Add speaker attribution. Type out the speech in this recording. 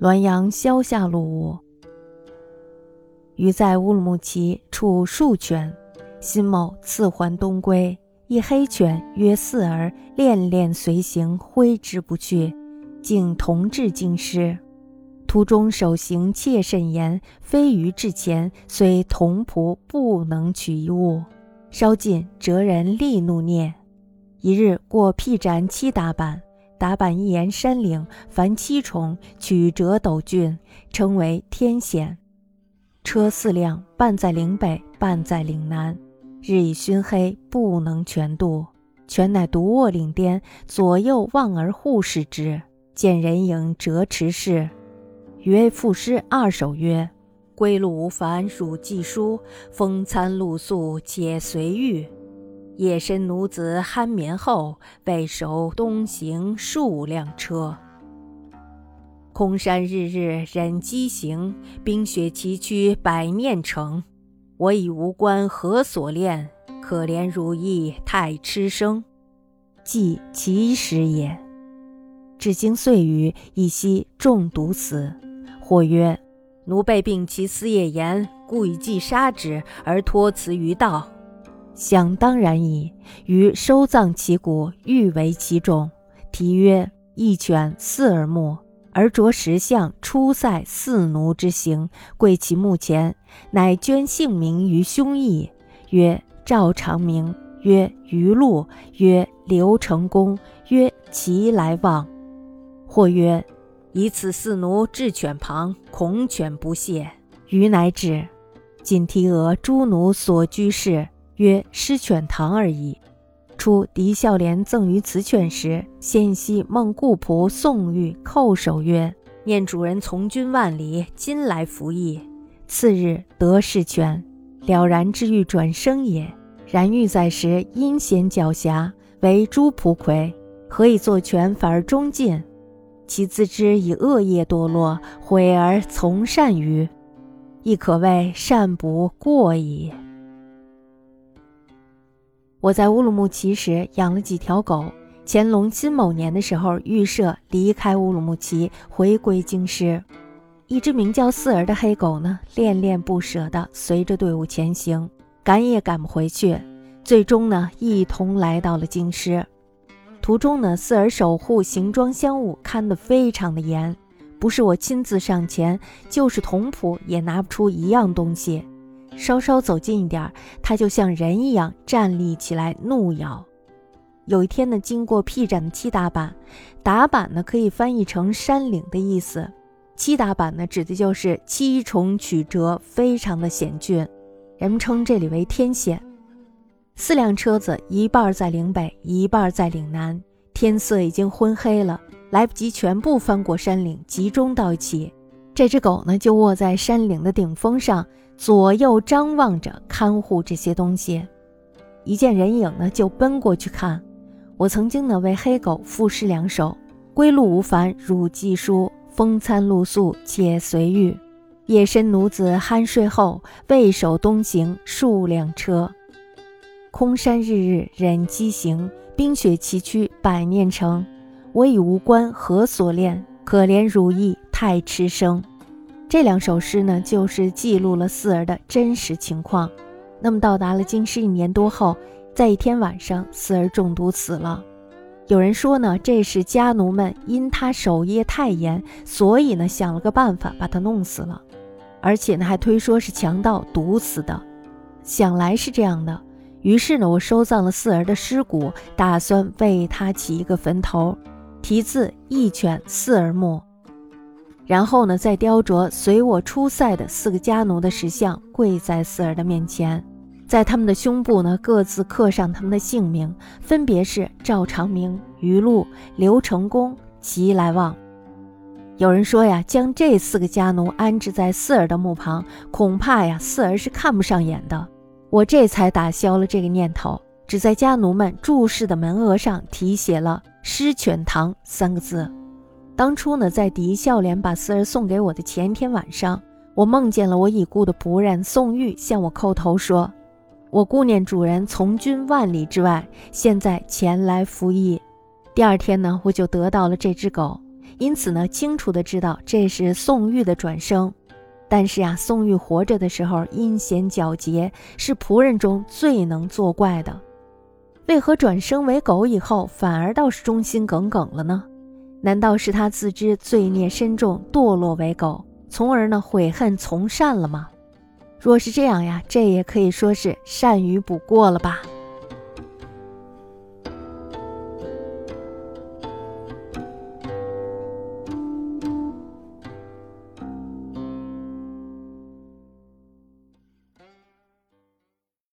Speaker 1: 滦阳萧下路屋。余在乌鲁木齐处数犬，辛卯次还东归，一黑犬约四儿，恋恋随行，挥之不去，竟同至京师。途中手行切甚严，飞鱼至前，虽同仆不能取一物。稍近，折人力怒啮。一日过辟斩七打板，打板一沿山岭，凡七重，曲折陡峻，称为天险。车四辆，半在岭北，半在岭南。日已熏黑，不能全渡，全乃独卧岭巅，左右望而互视之，见人影折池市。余为赋诗二首曰：“归路无烦汝寄书，风餐露宿且随遇。夜深奴子酣眠后，备守东行数辆车。空山日日忍饥行，冰雪崎岖百面成。我已无关何所恋？可怜汝意太痴生。即其时也。至今岁余，一夕中毒死。”或曰：“奴被病其思夜言，故以计杀之，而托辞于道。想当然矣。于收葬其骨，欲为其冢，题曰‘一犬四耳目’，而着石像出塞四奴之形，跪其墓前，乃捐姓名于胸臆，曰赵长明，曰余禄，曰刘成功，曰其来望。或曰。”以此四奴至犬旁，恐犬不屑。余乃止。仅提额诸奴所居室，曰失犬堂而已。初狄孝廉赠于此犬时，先夕梦故仆宋玉叩首曰：“念主人从军万里，今来服役。”次日得是犬，了然之欲转生也。然欲在时阴险狡黠，为诸仆魁，何以作犬反而忠进？其自知以恶业堕落，悔而从善于，亦可谓善不过矣。我在乌鲁木齐时养了几条狗。乾隆辛卯年的时候，预设离开乌鲁木齐，回归京师。一只名叫四儿的黑狗呢，恋恋不舍地随着队伍前行，赶也赶不回去。最终呢，一同来到了京师。途中呢，四儿守护行装箱物看得非常的严，不是我亲自上前，就是童仆也拿不出一样东西。稍稍走近一点，它就像人一样站立起来怒咬。有一天呢，经过辟斩的七打板，打板呢可以翻译成山岭的意思，七打板呢指的就是七重曲折，非常的险峻，人们称这里为天险。四辆车子，一半在岭北，一半在岭南。天色已经昏黑了，来不及全部翻过山岭，集中到一起。这只狗呢，就卧在山岭的顶峰上，左右张望着，看护这些东西。一见人影呢，就奔过去看。我曾经呢，为黑狗赋诗两首：“归路无烦汝寄书，风餐露宿且随遇。夜深奴子酣睡后，备守东行数辆车。”空山日日忍饥行，冰雪崎岖百念成。我已无关何所恋？可怜汝意太痴生。这两首诗呢，就是记录了四儿的真实情况。那么到达了京师一年多后，在一天晚上，四儿中毒死了。有人说呢，这是家奴们因他守夜太严，所以呢想了个办法把他弄死了，而且呢还推说是强盗毒死的。想来是这样的。于是呢，我收葬了四儿的尸骨，打算为他起一个坟头，题字“一犬四儿墓”。然后呢，再雕琢随我出塞的四个家奴的石像，跪在四儿的面前，在他们的胸部呢，各自刻上他们的姓名，分别是赵长明、于禄、刘成功、齐来旺。有人说呀，将这四个家奴安置在四儿的墓旁，恐怕呀，四儿是看不上眼的。我这才打消了这个念头，只在家奴们注视的门额上题写了“狮犬堂”三个字。当初呢，在狄孝廉把四儿送给我的前一天晚上，我梦见了我已故的仆人宋玉向我叩头说：“我顾念主人从军万里之外，现在前来服役。”第二天呢，我就得到了这只狗，因此呢，清楚的知道这是宋玉的转生。但是呀，宋玉活着的时候阴险狡黠，是仆人中最能作怪的。为何转生为狗以后，反而倒是忠心耿耿了呢？难道是他自知罪孽深重，堕落为狗，从而呢悔恨从善了吗？若是这样呀，这也可以说是善于补过了吧。